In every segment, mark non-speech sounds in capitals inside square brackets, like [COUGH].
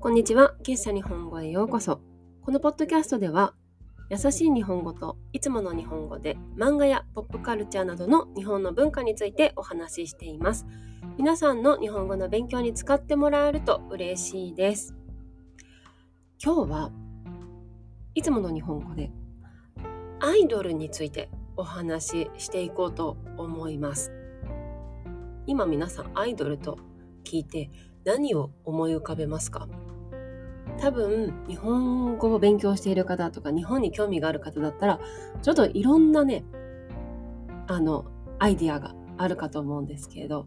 こんにちは。喫茶日本語へようこそ。このポッドキャストでは、優しい日本語といつもの日本語で漫画やポップカルチャーなどの日本の文化についてお話ししています。皆さんの日本語の勉強に使ってもらえると嬉しいです。今日はいつもの日本語でアイドルについてお話ししていこうと思います。今皆さんアイドルと聞いて何を思い浮かべますか？多分日本語を勉強している方とか日本に興味がある方だったらちょっといろんなねあのアイディアがあるかと思うんですけれど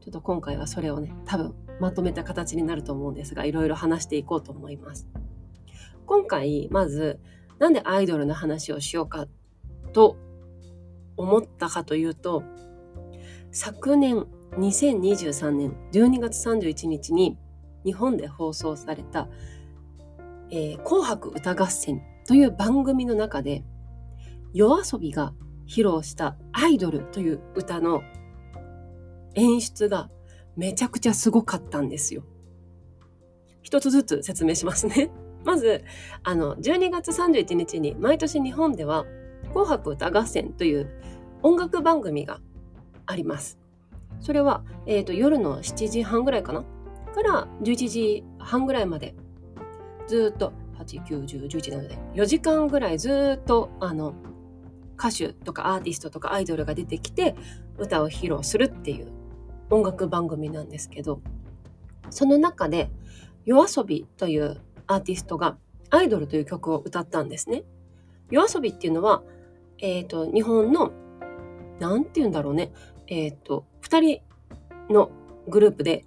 ちょっと今回はそれをね多分まとめた形になると思うんですがいろいろ話していこうと思います。今回まずなんでアイドルの話をしようかと思ったかというと昨年2023年12月31日に日本で放送された、えー、紅白歌合戦という番組の中で yoasobi が披露したアイドルという歌の演出がめちゃくちゃすごかったんですよ。一つずつ説明しますね。[LAUGHS] まず、あの、12月31日に毎年日本では紅白歌合戦という音楽番組があります。それは、えっ、ー、と、夜の7時半ぐらいかなから11時半ぐらいまで、ずっと、8、9、10、11なので、4時間ぐらいずっと、あの、歌手とかアーティストとかアイドルが出てきて、歌を披露するっていう音楽番組なんですけど、その中で、夜遊びというアーティストがアイドルという曲を歌ったんですね。夜遊びっていうのは、え、ー、と、日本の、なんて言うんだろうね。えっ、ー、と、2人のグループで、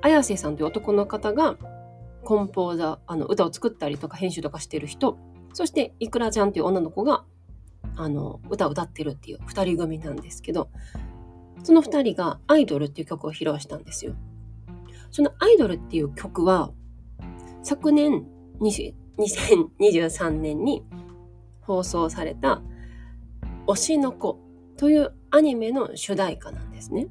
綾瀬さんという男の方がコンポーザー、あの歌を作ったりとか編集とかしてる人、そしていくらちゃんという女の子があの歌を歌ってるっていう2人組なんですけど、その2人がアイドルっていう曲を披露したんですよ。そのアイドルっていう曲は、昨年2023年に放送された推しの子というアニメの主題歌なんですね。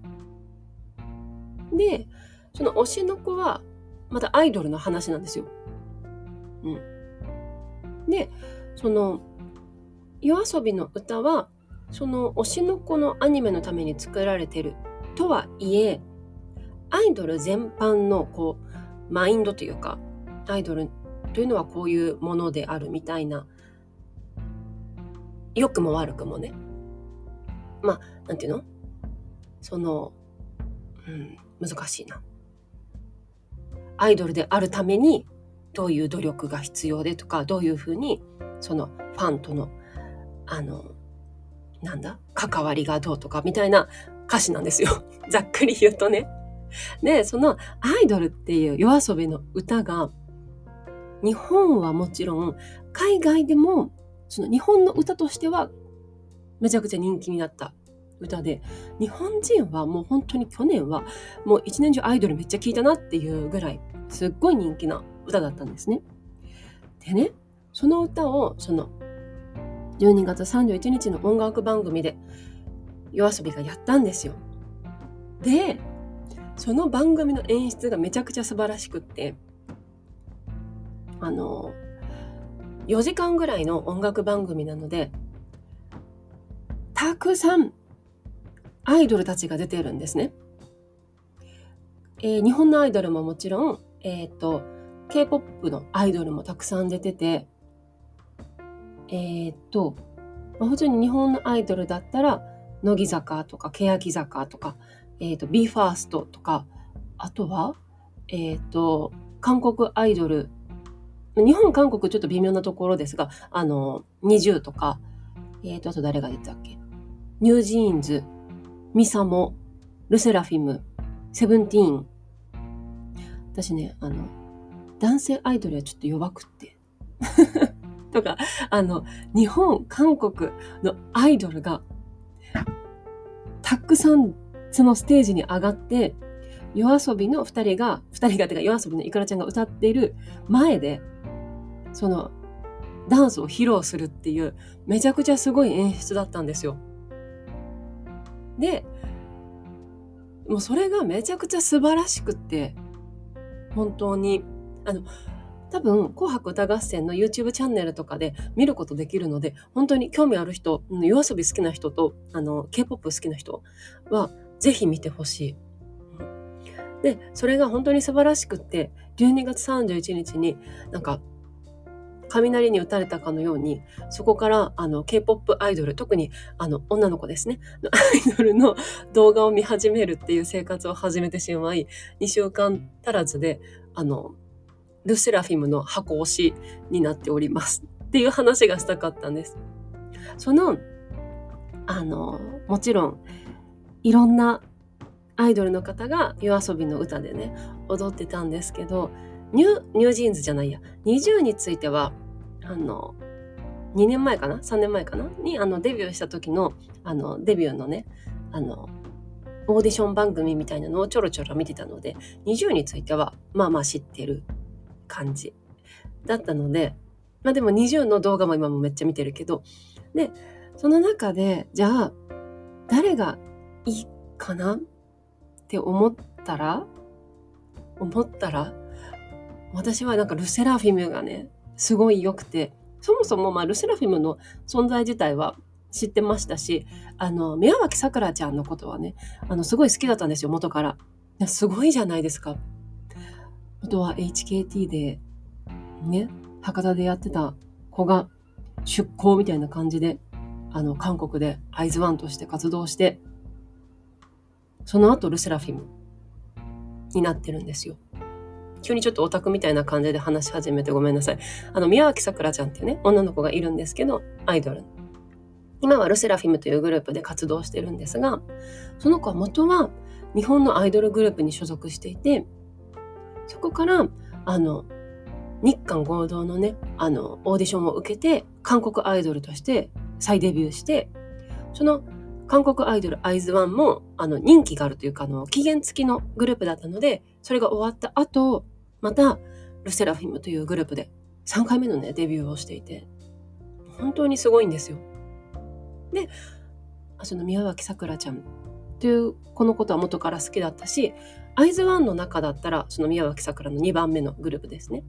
で、その推しの子は、またアイドルの話なんですよ。うん。で、その、夜遊びの歌は、その推しの子のアニメのために作られてるとはいえ、アイドル全般のこう、マインドというか、アイドルというのはこういうものであるみたいな、良くも悪くもね。まあ、なんていうの？その、うん、難しいな。アイドルであるためにどういう努力が必要でとかどういうふうにそのファンとのあのなんだ関わりがどうとかみたいな歌詞なんですよ。[LAUGHS] ざっくり言うとね。で、そのアイドルっていう夜遊びの歌が日本はもちろん海外でもその日本の歌としてはめちゃくちゃ人気になった歌で日本人はもう本当に去年はもう一年中アイドルめっちゃ聴いたなっていうぐらいすっごい人気な歌だったんですね。でねその歌をその12月31日の音楽番組で yoasobi がやったんですよ。でその番組の演出がめちゃくちゃ素晴らしくってあの4時間ぐらいの音楽番組なのでたくさんアイドルたちが出てるんですね。えー、日本のアイドルももちろん、えっ、ー、と、K-POP のアイドルもたくさん出てて、えっ、ー、と、まあ、普通に日本のアイドルだったら、乃木坂とか、欅坂とか、えっ、と、BE:FIRST とか、あとは、えっ、と、韓国アイドル、日本、韓国ちょっと微妙なところですが、あの、20とか、えっ、と、あと誰が出たっけ？ NewJeans、MISAMO、LE SSERAFIM、SEVENTEEN。私ね、あの、男性アイドルはちょっと弱くって。[LAUGHS] とか、あの、日本、韓国のアイドルが、たくさんそのステージに上がって、 YOASOBI の二人が、二人が、てか YOASOBI の ikura ちゃんが歌っている前で、その、ダンスを披露するっていう、めちゃくちゃすごい演出だったんですよ。で、もうそれがめちゃくちゃ素晴らしくって、本当に、あの、多分、紅白歌合戦の YouTube チャンネルとかで見ることできるので、本当に興味ある人、夜遊び好きな人と、あの、K-POP 好きな人は、ぜひ見てほしい。で、それが本当に素晴らしくって、12月31日になんか、雷に打たれたかのように、そこからあの K-POP アイドル、特にあの女の子ですね、[LAUGHS] アイドルの動画を見始めるっていう生活を始めてしまい、2週間足らずで、あの、ルセラフィムの箱推しになっておりますっていう話がしたかったんです。その、あの、もちろん、いろんなアイドルの方が YOASOBI の歌でね、踊ってたんですけど、ニュ NewJeans じゃないや、20については、あの、2年前かな ?3 年前かな？に、あの、デビューした時の、あの、デビューのね、あの、オーディション番組みたいなのをちょろちょろ見てたので、20については、まあまあ知ってる感じ。だったので、まあでも20の動画も今もめっちゃ見てるけど、で、その中で、じゃあ、誰がいいかな？って思ったら、思ったら、私はなんかルセラフィムがね、すごい良くて、そもそもまあルセラフィムの存在自体は知ってましたし、あの、宮脇さくらちゃんのことはね、あの、すごい好きだったんですよ、元から。すごいじゃないですか。元は HKT で、ね、博多でやってた子が出向みたいな感じで、あの、韓国でアイズワンとして活動して、その後ルセラフィムになってるんですよ。急にちょっとオタクみたいな感じで話し始めてごめんなさい。あの、宮脇さくらちゃんっていうね、女の子がいるんですけど、アイドル。今はルセラフィムというグループで活動してるんですが、その子は元は日本のアイドルグループに所属していて、そこから、あの、日韓合同のね、あの、オーディションを受けて、韓国アイドルとして再デビューして、その韓国アイドルアイズワンも、あの、人気があるというか、あの、期限付きのグループだったので、それが終わった後、また、ルセラフィムというグループで3回目のね、デビューをしていて、本当にすごいんですよ。で、その宮脇さくらちゃんというこのことは元から好きだったし、アイズワンの中だったら、その宮脇さくらの2番目のグループですね。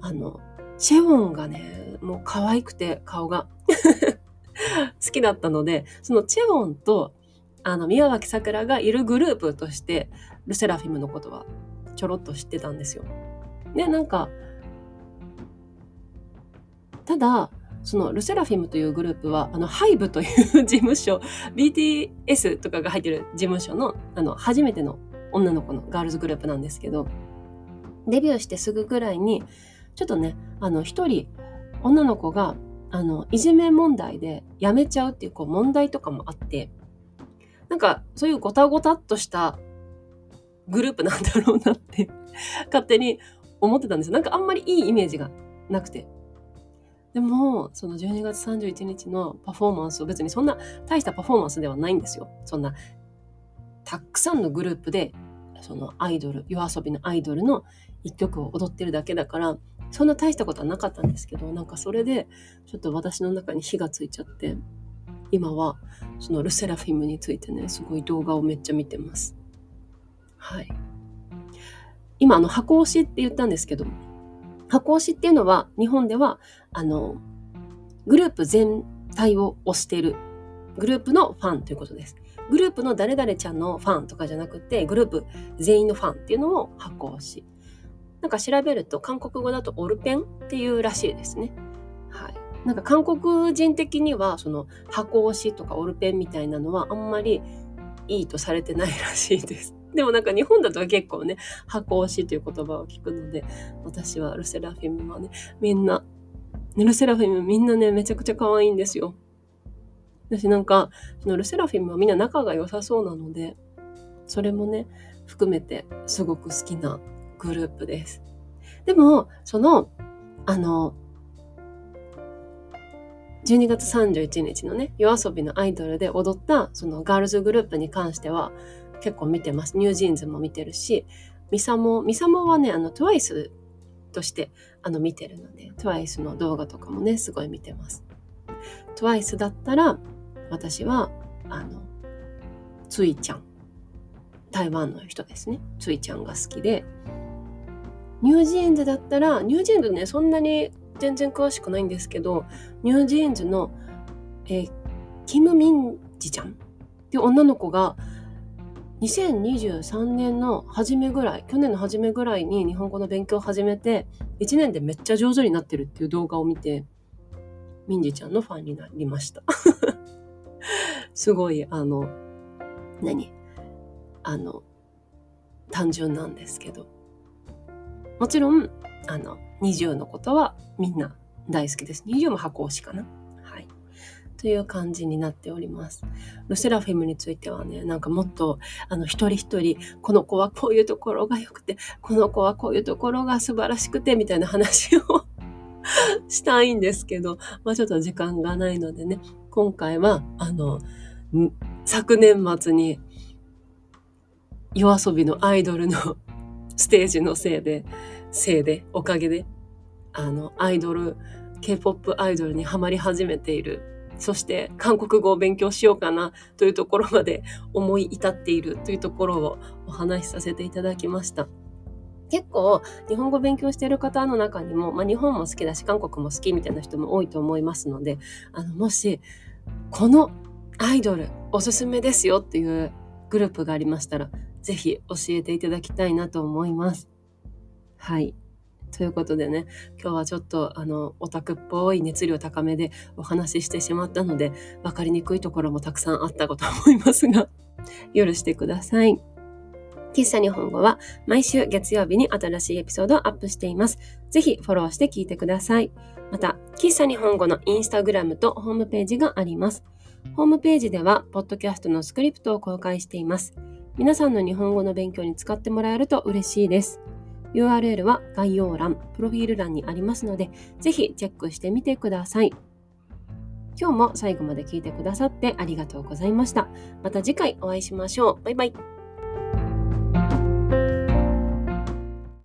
あの、チェウォンがね、もう可愛くて顔が [LAUGHS] 好きだったので、そのチェウォンとあの宮脇さくらがいるグループとしてルセラフィムのことはちょろっと知ってたんですよ。で、なんか、ただ、そのルセラフィムというグループは、あの、ハイブという事務所、BTS とかが入ってる事務所の、あの、初めての女の子のガールズグループなんですけど、デビューしてすぐぐらいに、ちょっとね、あの、一人、女の子が、あの、いじめ問題で辞めちゃうっていう、こう、問題とかもあって、なんか、そういうごたごたっとしたグループなんだろうなって勝手に思ってたんですよ。なんかあんまりいいイメージがなくて。でも、その12月31日のパフォーマンスを別にそんな大したパフォーマンスではないんですよ。そんな、たくさんのグループでそのアイドル、夜遊びのアイドルの一曲を踊ってるだけだから、そんな大したことはなかったんですけど、なんかそれで、ちょっと私の中に火がついちゃって、今は、そのルセラフィムについてね、すごい動画をめっちゃ見てます。はい。今、あの、箱推しって言ったんですけど、箱推しっていうのは、日本では、あの、グループ全体を推しているグループのファンということです。グループの誰々ちゃんのファンとかじゃなくて、グループ全員のファンっていうのを発行し。なんか調べると、韓国語だとオルペンっていうらしいですね。はい。なんか韓国人的には、その箱押しとかオルペンみたいなのはあんまりいいとされてないらしいです。でもなんか日本だと結構ね、箱押しという言葉を聞くので、私はルセラフィムはね、みんな、ルセラフィムみんなね、めちゃくちゃ可愛いんですよ。私なんか、そのルセラフィムはみんな仲が良さそうなので、それもね、含めてすごく好きなグループです。でも、その、あの、12月31日のね、 YOASOBI のアイドルで踊ったそのガールズグループに関しては結構見てます。 NewJeans も見てるし、 MISAMO、MISAMO はね、あの、 TWICE としてあの見てるので、 TWICE の動画とかもね、すごい見てます。 TWICE だったら、私は、あの、ツウィちゃん。台湾の人ですね。ツウィちゃんが好きで、 NewJeans だったら NewJeans ねそんなに全然詳しくないんですけどニュージーンズの、えー、キム・ミンジちゃんって女の子が2023年の初めぐらい去年の初めぐらいに日本語の勉強を始めて1年でめっちゃ上手になってるっていう動画を見てミンジちゃんのファンになりました。[LAUGHS] すごいあの何？あの単純なんですけど。もちろんあの20のことはみんな大好きです。20も箱推しかな。という感じになっております。ルセラフィムについてはね、なんかもっと、あの、一人一人、この子はこういうところが良くて、この子はこういうところが素晴らしくて、みたいな話を [LAUGHS] したいんですけど、まあちょっと時間がないのでね、今回は、あの、昨年末に、夜遊びのアイドルの [LAUGHS] ステージのせいで、せいで、おかげで、あの、アイドル、K-POP アイドルにハマり始めているそして韓国語を勉強しようかなというところまで思い至っているというところをお話しさせていただきました。結構日本語勉強している方の中にも、まあ、日本も好きだし韓国も好きみたいな人も多いと思いますのであのもしこのアイドルおすすめですよっていうグループがありましたら是非教えていただきたいなと思います。はい。ということでね、今日はちょっとあのオタクっぽい熱量高めでお話ししてしまったので、分かりにくいところもたくさんあったかと思いますが、[LAUGHS] 許してください。喫茶日本語は毎週月曜日に新しいエピソードをアップしています。ぜひフォローして聞いてください。また、喫茶日本語のインスタグラムとホームページがあります。ホームページでは、ポッドキャストのスクリプトを公開しています。皆さんの日本語の勉強に使ってもらえると嬉しいです。URL は概要欄、プロフィール欄にありますので、ぜひチェックしてみてください。今日も最後まで聞いてくださってありがとうございました。また次回お会いしましょう。バイバイ。